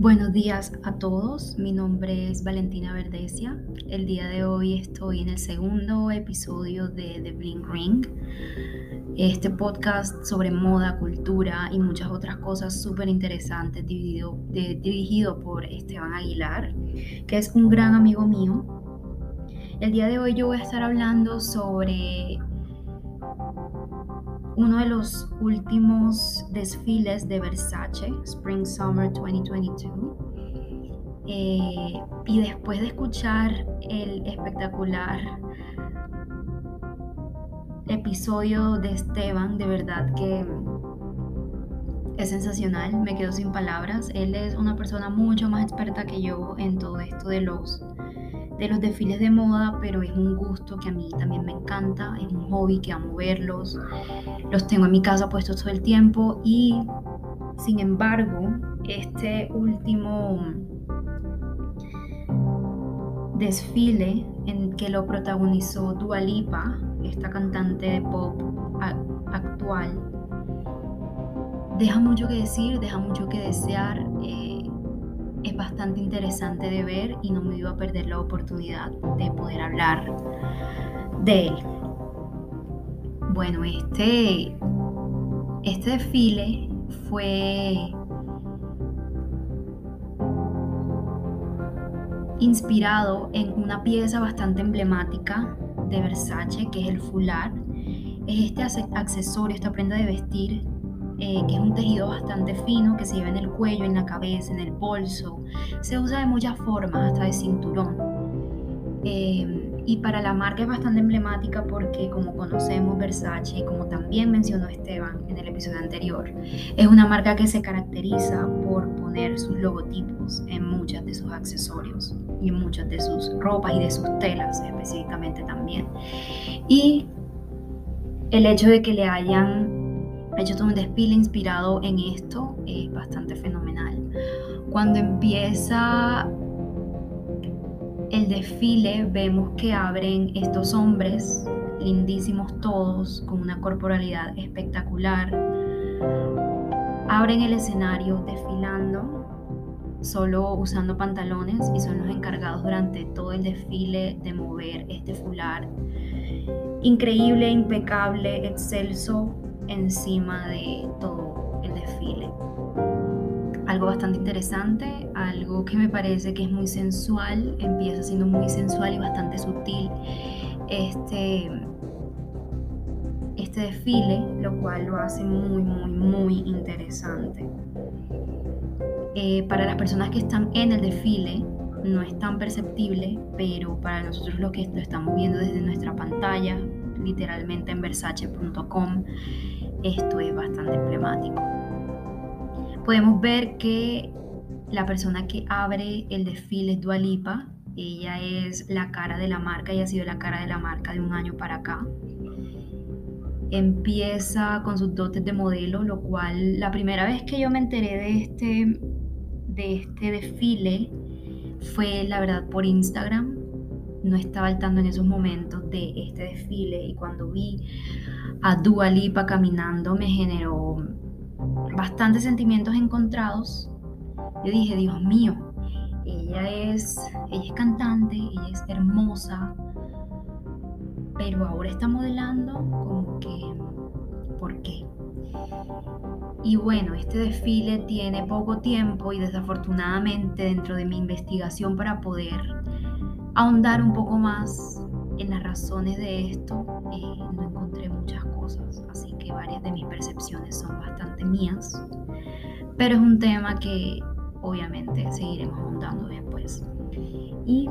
Buenos días a todos, mi nombre es Valentina Verdesia. El día de hoy estoy en el segundo episodio de The Bling Ring, este podcast sobre moda, cultura y muchas otras cosas súper interesantes dirigido por Esteban Aguilar, que es un gran amigo mío. El día de hoy yo voy a estar hablando sobre uno de los últimos desfiles de Versace, Spring Summer 2022. Eh, y después de escuchar el espectacular episodio de Esteban, de verdad que es sensacional, me quedo sin palabras. Él es una persona mucho más experta que yo en todo esto de los de los desfiles de moda, pero es un gusto que a mí también me encanta, es un hobby que amo verlos, los tengo en mi casa puestos todo el tiempo y sin embargo, este último desfile en que lo protagonizó Dua Lipa, esta cantante de pop actual, deja mucho que decir, deja mucho que desear. Es bastante interesante de ver y no me iba a perder la oportunidad de poder hablar de él. Bueno, este, este desfile fue inspirado en una pieza bastante emblemática de Versace, que es el fular. Es este accesorio, esta prenda de vestir eh, que es un tejido bastante fino que se lleva en el cuello, en la cabeza, en el bolso. Se usa de muchas formas, hasta de cinturón. Eh, y para la marca es bastante emblemática porque como conocemos Versace y como también mencionó Esteban en el episodio anterior, es una marca que se caracteriza por poner sus logotipos en muchos de sus accesorios y en muchas de sus ropas y de sus telas específicamente también. Y el hecho de que le hayan hecho todo un desfile inspirado en esto, es bastante fenomenal. Cuando empieza el desfile vemos que abren estos hombres, lindísimos todos, con una corporalidad espectacular. Abren el escenario desfilando, solo usando pantalones y son los encargados durante todo el desfile de mover este fular. Increíble, impecable, excelso, encima de todo el desfile. Algo bastante interesante, algo que me parece que es muy sensual, empieza siendo muy sensual y bastante sutil este, este desfile, lo cual lo hace muy, muy, muy interesante. Eh, para las personas que están en el desfile, no es tan perceptible, pero para nosotros lo que lo estamos viendo desde nuestra pantalla, literalmente en versace.com, esto es bastante emblemático. Podemos ver que la persona que abre el desfile es Dualipa. Ella es la cara de la marca y ha sido la cara de la marca de un año para acá. Empieza con sus dotes de modelo, lo cual la primera vez que yo me enteré de este, de este desfile fue la verdad por Instagram no estaba al tanto en esos momentos de este desfile y cuando vi a Dua Lipa caminando me generó bastantes sentimientos encontrados. Yo dije, Dios mío, ella es, ella es cantante, ella es hermosa, pero ahora está modelando como que, ¿por qué? Y bueno, este desfile tiene poco tiempo y desafortunadamente dentro de mi investigación para poder ahondar un poco más en las razones de esto, eh, no varias de mis percepciones son bastante mías, pero es un tema que obviamente seguiremos ahondando después. Y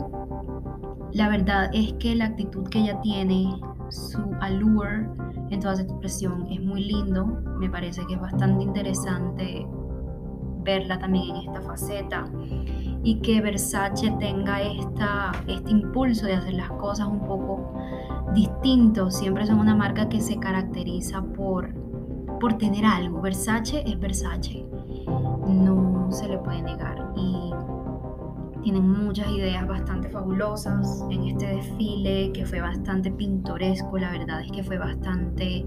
la verdad es que la actitud que ella tiene, su allure en toda su expresión es muy lindo, me parece que es bastante interesante verla también en esta faceta y que Versace tenga esta, este impulso de hacer las cosas un poco distintos. Siempre son una marca que se caracteriza por, por tener algo. Versace es Versace, no se le puede negar. Y tienen muchas ideas bastante fabulosas en este desfile que fue bastante pintoresco. La verdad es que fue bastante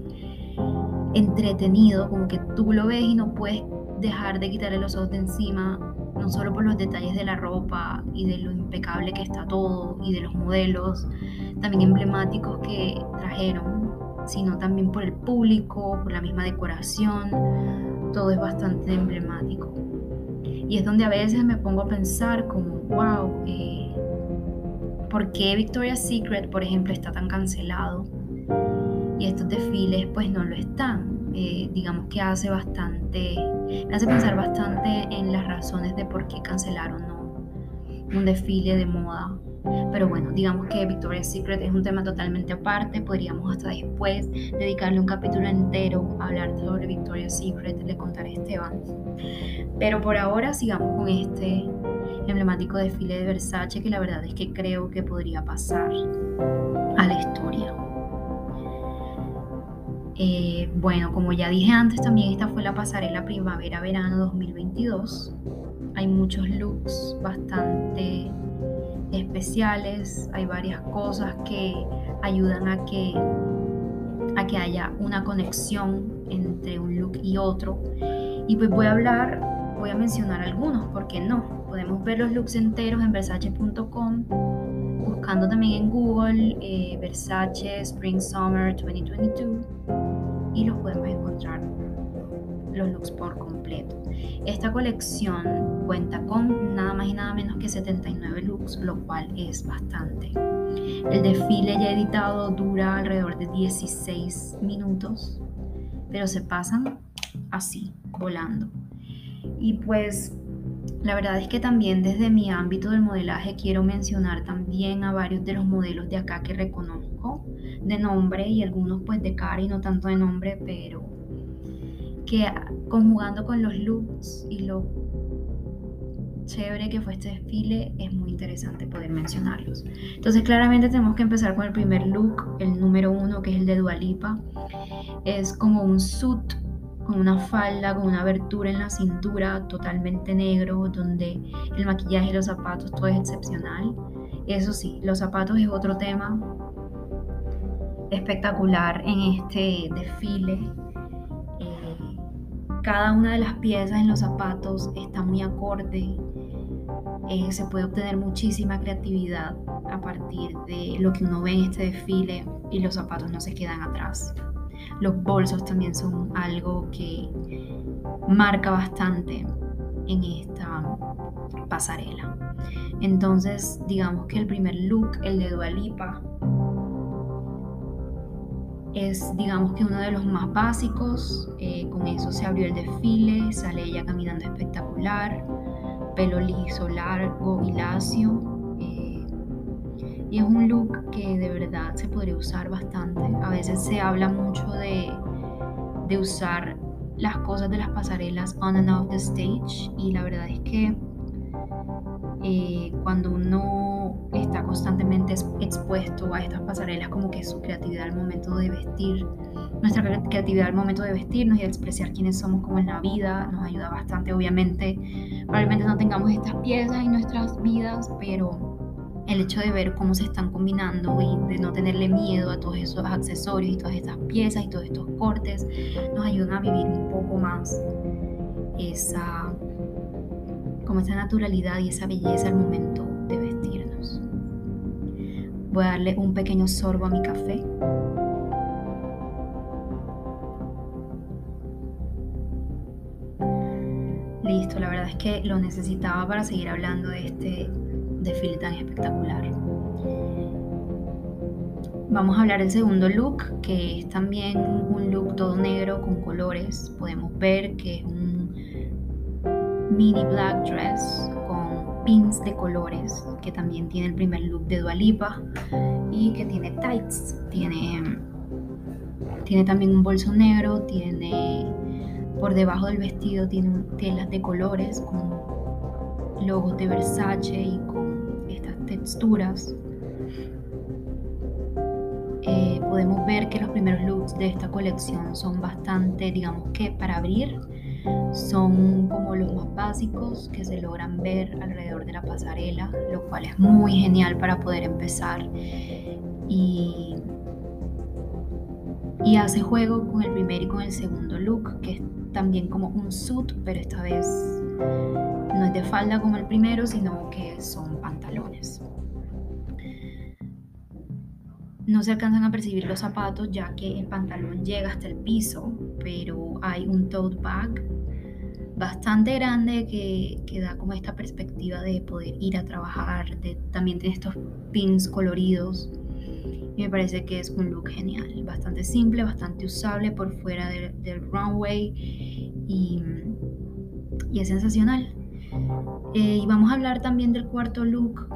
entretenido, como que tú lo ves y no puedes dejar de quitarle los ojos de encima no solo por los detalles de la ropa y de lo impecable que está todo y de los modelos también emblemáticos que trajeron, sino también por el público, por la misma decoración, todo es bastante emblemático. Y es donde a veces me pongo a pensar como, wow, eh, ¿por qué Victoria's Secret, por ejemplo, está tan cancelado? Y estos desfiles pues no lo están. Eh, digamos que hace bastante, me hace pensar bastante en las razones de por qué cancelaron un desfile de moda. Pero bueno, digamos que Victoria's Secret es un tema totalmente aparte, podríamos hasta después dedicarle un capítulo entero a hablar sobre Victoria's Secret, le contaré a Esteban. Pero por ahora sigamos con este emblemático desfile de Versace que la verdad es que creo que podría pasar a la historia. Eh, bueno, como ya dije antes, también esta fue la pasarela primavera-verano 2022. Hay muchos looks bastante especiales, hay varias cosas que ayudan a que, a que haya una conexión entre un look y otro. Y pues voy a hablar, voy a mencionar algunos, porque no? Podemos ver los looks enteros en versace.com, buscando también en Google eh, Versace Spring Summer 2022 y los podemos encontrar los looks por completo. Esta colección cuenta con nada más y nada menos que 79 looks, lo cual es bastante. El desfile ya editado dura alrededor de 16 minutos, pero se pasan así, volando. Y pues la verdad es que también desde mi ámbito del modelaje quiero mencionar también a varios de los modelos de acá que reconozco de nombre y algunos pues de cara y no tanto de nombre, pero que conjugando con los looks y lo chévere que fue este desfile, es muy interesante poder mencionarlos. Entonces claramente tenemos que empezar con el primer look, el número uno, que es el de Dualipa. Es como un suit con una falda, con una abertura en la cintura, totalmente negro, donde el maquillaje y los zapatos todo es excepcional. Eso sí, los zapatos es otro tema espectacular en este desfile cada una de las piezas en los zapatos está muy acorde. Eh, se puede obtener muchísima creatividad a partir de lo que uno ve en este desfile y los zapatos no se quedan atrás. Los bolsos también son algo que marca bastante en esta pasarela. Entonces, digamos que el primer look, el de Dualipa, es digamos que uno de los más básicos, eh, con eso se abrió el desfile, sale ella caminando espectacular, pelo liso, largo y. Eh, y es un look que de verdad se podría usar bastante. A veces se habla mucho de, de usar las cosas de las pasarelas on and off the stage y la verdad es que eh, cuando uno está constantemente expuesto a estas pasarelas, como que su creatividad al momento de vestir, nuestra creatividad al momento de vestirnos y de expresar quiénes somos como en la vida, nos ayuda bastante. Obviamente, probablemente no tengamos estas piezas en nuestras vidas, pero el hecho de ver cómo se están combinando y de no tenerle miedo a todos esos accesorios y todas estas piezas y todos estos cortes, nos ayudan a vivir un poco más esa como esa naturalidad y esa belleza al momento. Voy a darle un pequeño sorbo a mi café. Listo, la verdad es que lo necesitaba para seguir hablando de este desfile tan espectacular. Vamos a hablar del segundo look, que es también un look todo negro con colores. Podemos ver que es un mini black dress pins de colores, que también tiene el primer look de Dualipa y que tiene tights, tiene, tiene también un bolso negro, tiene por debajo del vestido tiene telas de colores con logos de Versace y con estas texturas. Eh, podemos ver que los primeros looks de esta colección son bastante, digamos que para abrir, son como los más básicos que se logran ver alrededor de la pasarela, lo cual es muy genial para poder empezar. Y, y hace juego con el primer y con el segundo look, que es también como un suit, pero esta vez No es de falda como el primero, sino que son pantalones. No se alcanzan a percibir los zapatos ya que el pantalón llega hasta el piso, pero hay un tote bag bastante grande que, que, da como esta perspectiva de poder ir a trabajar. De, también tiene estos pins coloridos. Y me parece que es un look genial. Bastante simple, bastante usable por fuera del, runway. Y, y, es sensacional. Eh, y vamos a hablar también del cuarto look.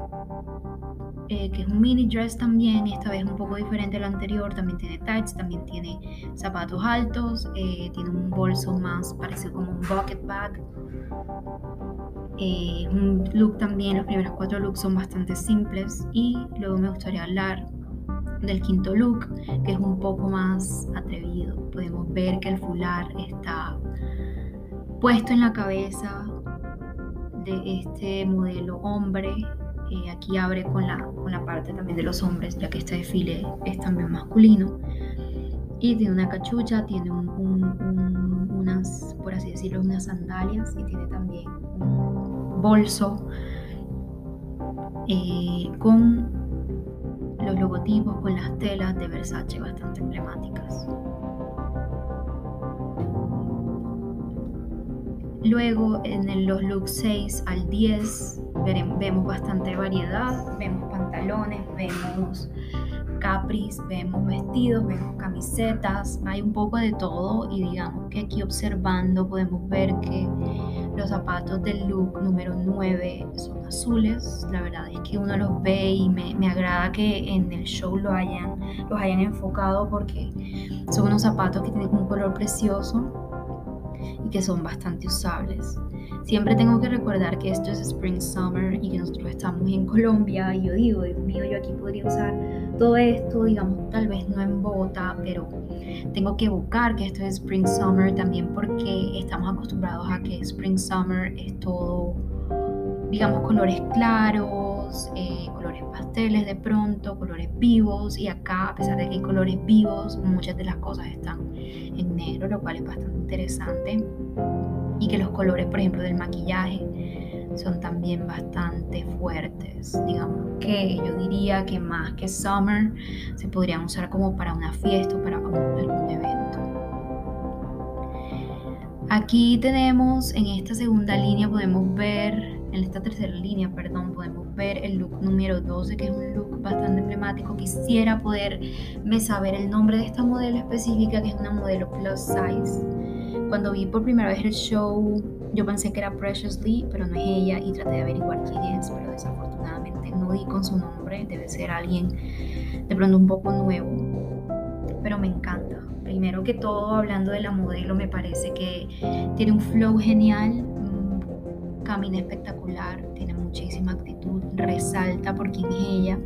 Eh, que es un mini dress también, esta vez un poco diferente al anterior, también tiene tights, también tiene zapatos altos, eh, tiene un bolso más parecido como un bucket bag. Eh, un look también, los primeros cuatro looks son bastante simples y luego me gustaría hablar del quinto look, que es un poco más atrevido. Podemos ver que el fular está puesto en la cabeza de este modelo hombre aquí abre con la, con la parte también de los hombres, ya que este desfile es también masculino. Y tiene una cachucha, tiene unas, por así decirlo, unas sandalias y tiene también un bolso eh, con los logotipos, con las telas de Versace bastante emblemáticas. Luego en los looks 6 al 10 vemos bastante variedad, vemos pantalones, vemos capris, vemos vestidos, vemos camisetas, hay un poco de todo y digamos que aquí observando podemos ver que los zapatos del look número 9 son azules, la verdad es que uno los ve y me, agrada que en el show lo hayan, los hayan enfocado porque son unos zapatos que tienen un color precioso y que son bastante usables. Siempre tengo que recordar que esto es Spring Summer y que nosotros estamos en Colombia y yo digo, Dios mío, yo aquí podría usar todo esto, digamos, tal vez no en Bogotá, pero tengo que buscar que esto es Spring Summer también porque estamos acostumbrados a que Spring Summer es todo, digamos, colores claros, eh, colores pasteles de pronto, colores vivos y acá, a pesar de que hay colores vivos, muchas de las cosas están en negro, lo cual es bastante interesante y que los colores, por ejemplo, del maquillaje son también bastante fuertes. Digamos que yo diría que más que summer se podrían usar como para una fiesta o para algún evento. Aquí tenemos en esta segunda línea podemos ver, en esta tercera línea, perdón, podemos ver el look número 12, que es un look bastante emblemático. Quisiera poderme saber el nombre de esta modelo específica, que es una modelo plus size cuando vi por primera vez el show, yo pensé que era Precious Lee, pero no es ella y traté de averiguar quién es, pero desafortunadamente no di con su nombre, debe ser alguien de pronto un poco nuevo, pero me encanta. Primero que todo, hablando de la modelo, me parece que tiene un flow genial, camina espectacular, tiene muchísima actitud, resalta por quién es ella.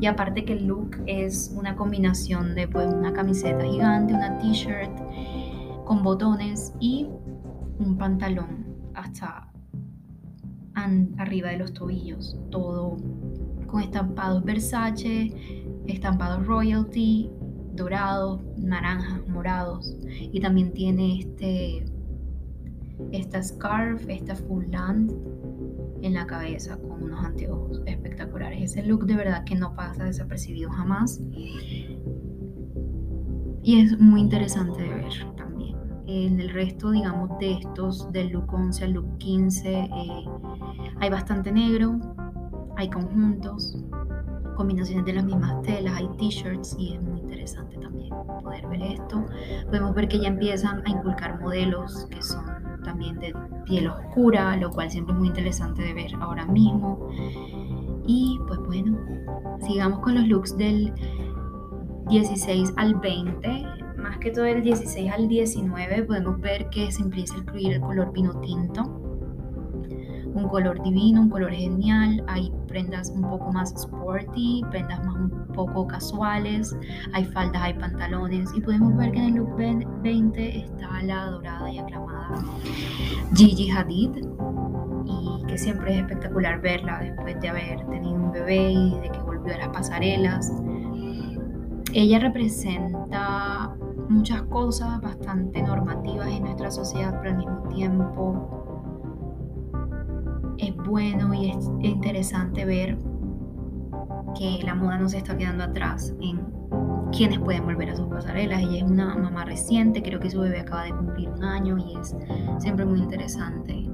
Y aparte que el look es una combinación de pues una camiseta gigante, una t-shirt con botones y un pantalón hasta arriba de los tobillos, todo con estampados Versace, estampados Royalty, dorados, naranjas, morados y también tiene este esta scarf, esta full land en la cabeza con unos anteojos espectaculares. Ese look de verdad que no pasa desapercibido jamás y es muy interesante de ver en el resto, digamos, de estos, del look 11 al look 15, eh, hay bastante negro, hay conjuntos, combinaciones de las mismas telas, hay t-shirts y es muy interesante también poder ver esto. Podemos ver que ya empiezan a inculcar modelos que son también de piel oscura, lo cual siempre es muy interesante de ver ahora mismo. Y pues bueno, sigamos con los looks del 16 al 20 más que todo el 16 al 19 podemos ver que se empieza a incluir el color vino tinto. Un color divino, un color genial. Hay prendas un poco más sporty, prendas más un poco casuales. Hay faldas, hay pantalones. Y podemos ver que en el look 20 está la dorada y aclamada Gigi Hadid. Y que siempre es espectacular verla después de haber tenido un bebé y de que volvió a las pasarelas. Ella representa muchas cosas bastante normativas en nuestra sociedad, pero al mismo tiempo es bueno y es interesante ver que la moda no se está quedando atrás en quienes pueden volver a sus pasarelas. Ella es una mamá reciente, creo que su bebé acaba de cumplir un año y es siempre muy interesante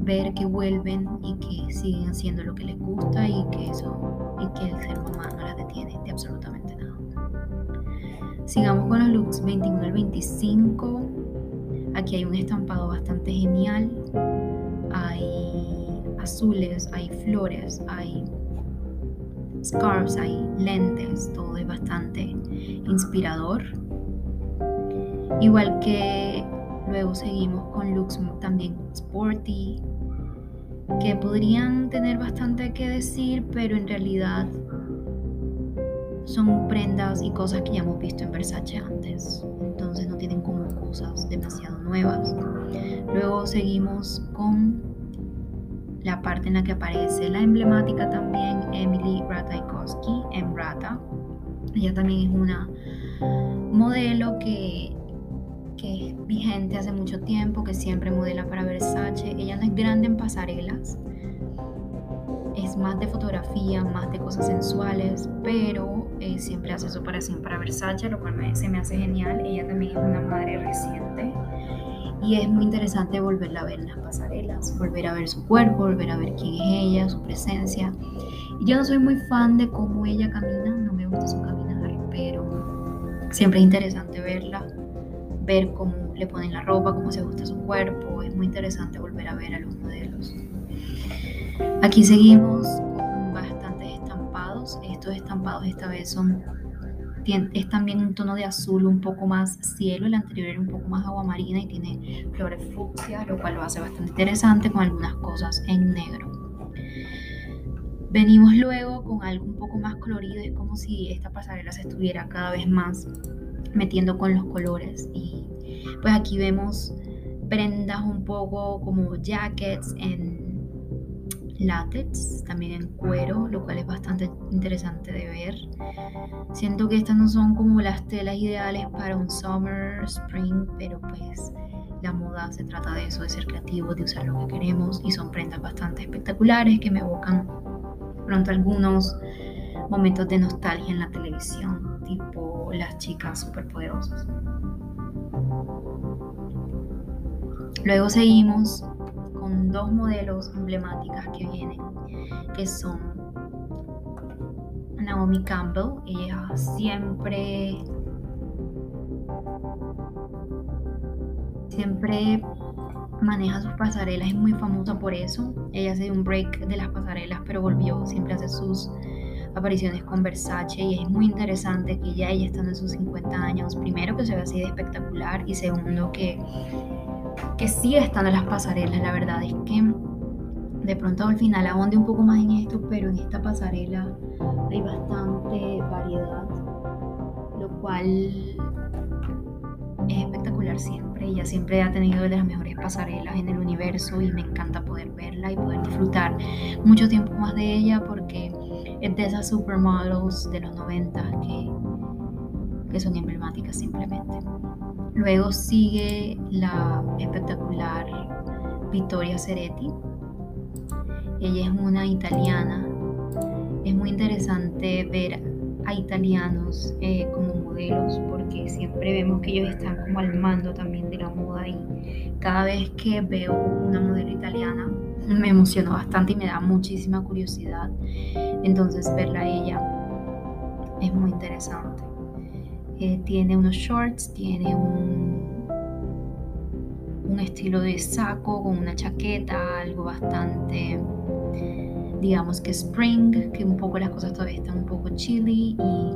ver que vuelven y que siguen haciendo lo que les gusta y que eso y que el ser mamá no las detiene de absolutamente nada. Sigamos con los looks 21 al 25. Aquí hay un estampado bastante genial. Hay azules, hay flores, hay scarves, hay lentes, todo es bastante inspirador. Igual que luego seguimos con looks también sporty, que podrían tener bastante que decir, pero en realidad son prendas y cosas que ya hemos visto en Versace antes. Entonces no tienen como cosas demasiado nuevas. Luego seguimos con la parte en la que aparece la emblemática también Emily Ratajkowski en Rata. Ella también es una modelo que, que es vigente hace mucho tiempo, que siempre modela para Versace. Ella no es grande en pasarelas, es más de fotografía, más de cosas sensuales, pero eh, siempre hace su operación para Versace, lo cual se me hace genial. Ella también es una madre reciente y es muy interesante volverla a ver en las pasarelas, volver a ver su cuerpo, volver a ver quién es ella, su presencia. Yo no soy muy fan de cómo ella camina, no me gusta su caminar, pero siempre es interesante verla, ver cómo le ponen la ropa, cómo se ajusta su cuerpo, es muy interesante volver a ver a los modelos. Aquí seguimos con bastantes estampados, estos estampados esta vez son es también un tono de azul un poco más cielo, el anterior era un poco más agua marina y tiene flores fucsia, lo cual lo hace bastante interesante con algunas cosas en negro. Venimos luego con algo un poco más colorido, es como si esta pasarela se estuviera cada vez más metiendo con los colores y pues aquí vemos prendas un poco como jackets en látex, también en cuero, lo cual es bastante interesante de ver. Siento que estas no son como las telas ideales para un summer, spring, pero pues la moda se trata de eso, de ser creativos, de usar lo que queremos y son prendas bastante espectaculares que me evocan pronto algunos momentos de nostalgia en la televisión, tipo las chicas superpoderosas. Luego seguimos dos modelos emblemáticas que vienen, que son Naomi Campbell, ella siempre siempre maneja sus pasarelas, es muy famosa por eso. Ella hace un break de las pasarelas, pero volvió, siempre hace sus apariciones con Versace y es muy interesante que ya ella estando en sus 50 años, primero que se ve así de espectacular y segundo que que sigue estando en las pasarelas. La verdad es que de pronto al final ahonde un poco más en esto, pero en esta pasarela hay bastante variedad, lo cual es espectacular siempre. Ella siempre ha tenido de las mejores pasarelas en el universo y me encanta poder verla y poder disfrutar mucho tiempo más de ella porque es de esas supermodels de los 90 que, que son emblemáticas simplemente. Luego sigue la espectacular Vittoria Ceretti. Ella es una italiana. Es muy interesante ver a italianos eh, como modelos porque siempre vemos que ellos están como al mando también de la moda y cada vez que veo una modelo italiana me emociono bastante y me da muchísima curiosidad. Entonces verla a ella es muy interesante tiene unos shorts, tiene un, un estilo de saco con una chaqueta, algo bastante, digamos que spring, que un poco las cosas todavía están un poco chilly y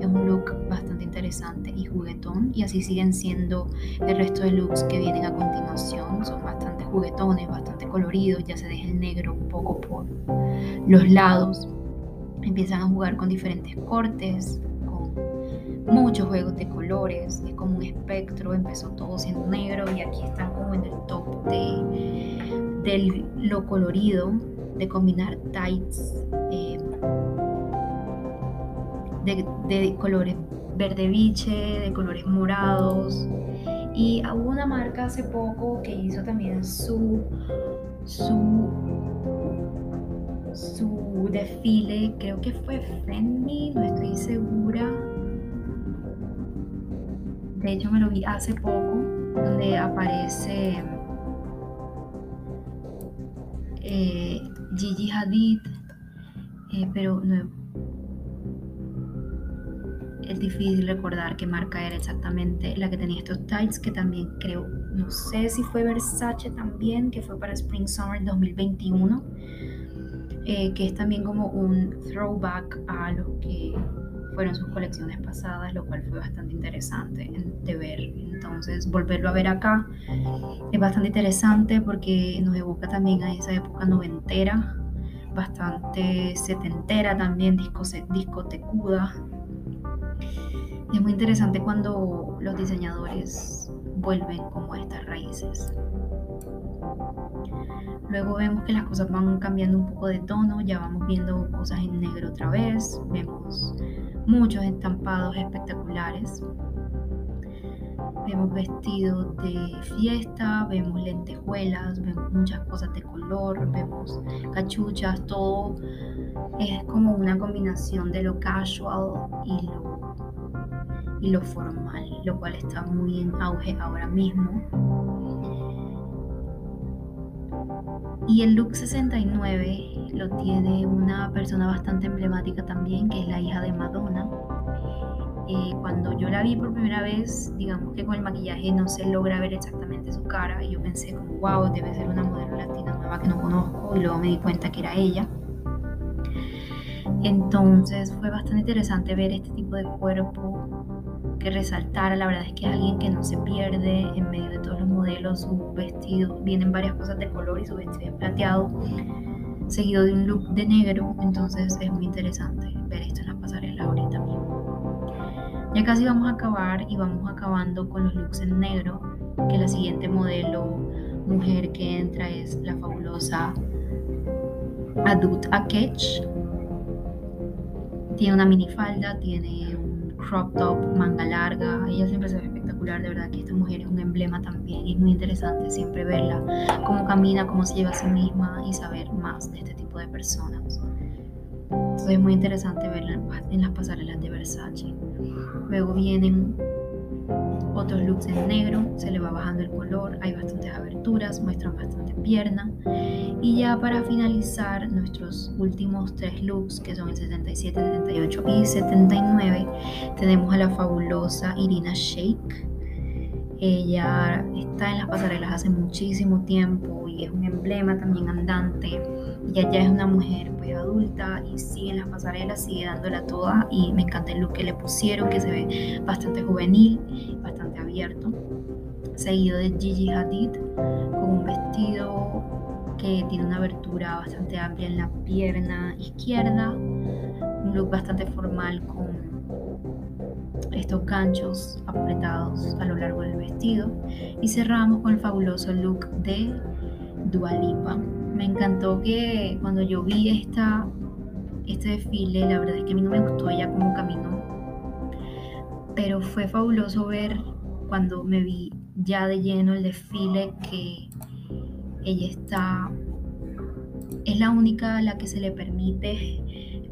es un look bastante interesante y juguetón. Y así siguen siendo el resto de looks que vienen a continuación. Son bastante juguetones bastante coloridos ya se deja el negro un poco por los lados. Empiezan a jugar con diferentes cortes muchos juegos de colores, es como un espectro, empezó todo siendo negro y aquí están como en el top de, lo colorido, de combinar tights eh, de, colores verde biche, de colores morados. Y hubo una marca hace poco que hizo también su, su, su desfile, creo que fue Fendi, no estoy segura. De hecho me lo vi hace poco, donde aparece eh, Gigi Hadid, eh, pero no, es difícil recordar qué marca era exactamente la que tenía estos tights, que también creo, no sé si fue Versace también, que fue para Spring Summer 2021, eh, que es también como un throwback a lo que fueron sus colecciones pasadas, lo cual fue bastante interesante de ver. Entonces, volverlo a ver acá es bastante interesante porque nos evoca también a esa época noventera, bastante setentera también, discotecuda. Es muy interesante cuando los diseñadores vuelven como a estas raíces. Luego vemos que las cosas van cambiando un poco de tono, ya vamos viendo cosas en negro otra vez, vemos muchos estampados espectaculares. Vemos vestidos de fiesta, vemos lentejuelas, vemos muchas cosas de color, vemos cachuchas, todo es como una combinación de lo casual y lo, y lo formal, lo cual está muy en auge ahora mismo. Y el look 69 lo tiene una persona bastante emblemática también, que es la hija de Madonna. Eh, cuando yo la vi por primera vez, digamos que con el maquillaje no se logra ver exactamente su cara y yo pensé como, wow, debe ser una modelo latina nueva que no conozco y luego me di cuenta que era ella. Entonces fue bastante interesante ver este tipo de cuerpo que resaltara. La verdad es que alguien que no se pierde en medio de todos los modelos, su vestido, vienen varias cosas de color y su vestido es plateado, seguido de un look de negro. Entonces es muy interesante ver esto en la pasarela ahorita mismo. Ya casi vamos a acabar y vamos acabando con los looks en negro, que la siguiente modelo mujer que entra es la fabulosa Adut Akech. Tiene una minifalda, tiene crop top, manga larga, ella siempre se ve espectacular, de verdad que esta mujer es un emblema también es muy interesante siempre verla, cómo camina, cómo se lleva a sí misma y saber más de este tipo de personas. Entonces es muy interesante verla en las pasarelas de Versace. Luego vienen otros looks en negro, se le va bajando el color, hay bastantes aberturas, muestran bastante pierna. Y ya para finalizar nuestros últimos tres looks, que son el 77, 78 y 79, tenemos a la fabulosa Irina Shake. Ella está en las pasarelas hace muchísimo tiempo y es un emblema también andante. Ella ya es una mujer pues adulta y sigue en las pasarelas, sigue dándola toda y me encanta el look que le pusieron, que se ve bastante juvenil, bastante abierto. Seguido de Gigi Hadid con un vestido que tiene una abertura bastante amplia en la pierna izquierda, un look bastante formal con estos ganchos apretados a lo largo del vestido y cerramos con el fabuloso look de Dualipa. Me encantó que cuando yo vi esta, este desfile, la verdad es que a mí no me gustó ella como caminó, pero fue fabuloso ver cuando me vi ya de lleno el desfile que ella está, es la única a la que se le permite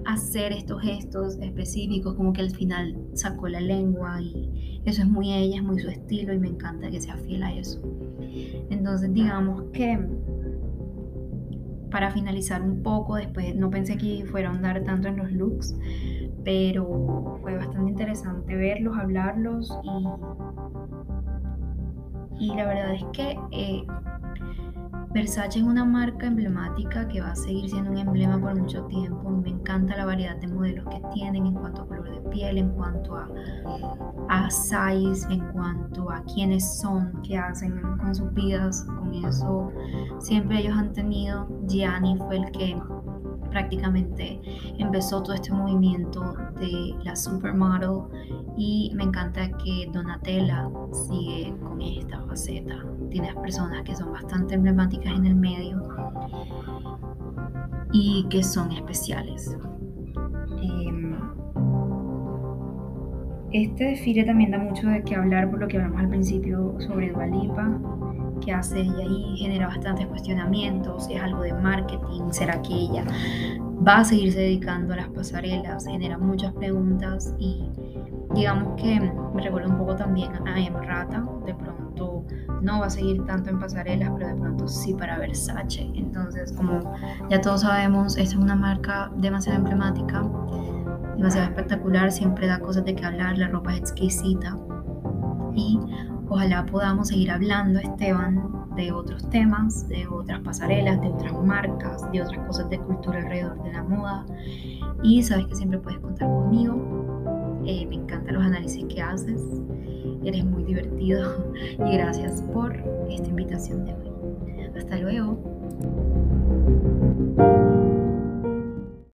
hacer estos gestos específicos, como que al final sacó la lengua y eso es muy ella, es muy su estilo y me encanta que sea fiel a eso. Entonces digamos que para finalizar un poco, después no pensé que fuera a andar tanto en los looks, pero fue bastante interesante verlos, hablarlos y, y la verdad es que eh, Versace es una marca emblemática que va a seguir siendo un emblema por mucho tiempo. Me encanta la variedad de modelos que tienen en cuanto a color de piel, en cuanto a, a size, en cuanto a quiénes son, qué hacen con sus vidas. Con eso siempre ellos han tenido. Gianni fue el que prácticamente empezó todo este movimiento de la supermodel y me encanta que Donatella sigue con esta faceta. Tienes personas que son bastante emblemáticas en el medio y que son especiales. Em, Este desfile también da mucho de qué hablar por lo que hablamos al principio sobre Dualipa, que hace ella ahí, genera bastantes cuestionamientos, es algo de marketing, ¿será que ella va a seguirse dedicando a las pasarelas? Genera muchas preguntas y digamos que me recuerda un poco también a Emma Rata, de pronto no va a seguir tanto en pasarelas, pero de pronto sí para Versace. Entonces, como ya todos sabemos, esta es una marca demasiado emblemática, demasiado espectacular, siempre da cosas de qué hablar, la ropa es exquisita y Ojalá podamos seguir hablando, Esteban, de otros temas, de otras pasarelas, de otras marcas, de otras cosas de cultura alrededor de la moda. Y sabes que siempre puedes contar conmigo. Eh, me encantan los análisis que haces. Eres muy divertido. Y gracias por esta invitación de hoy. Hasta luego.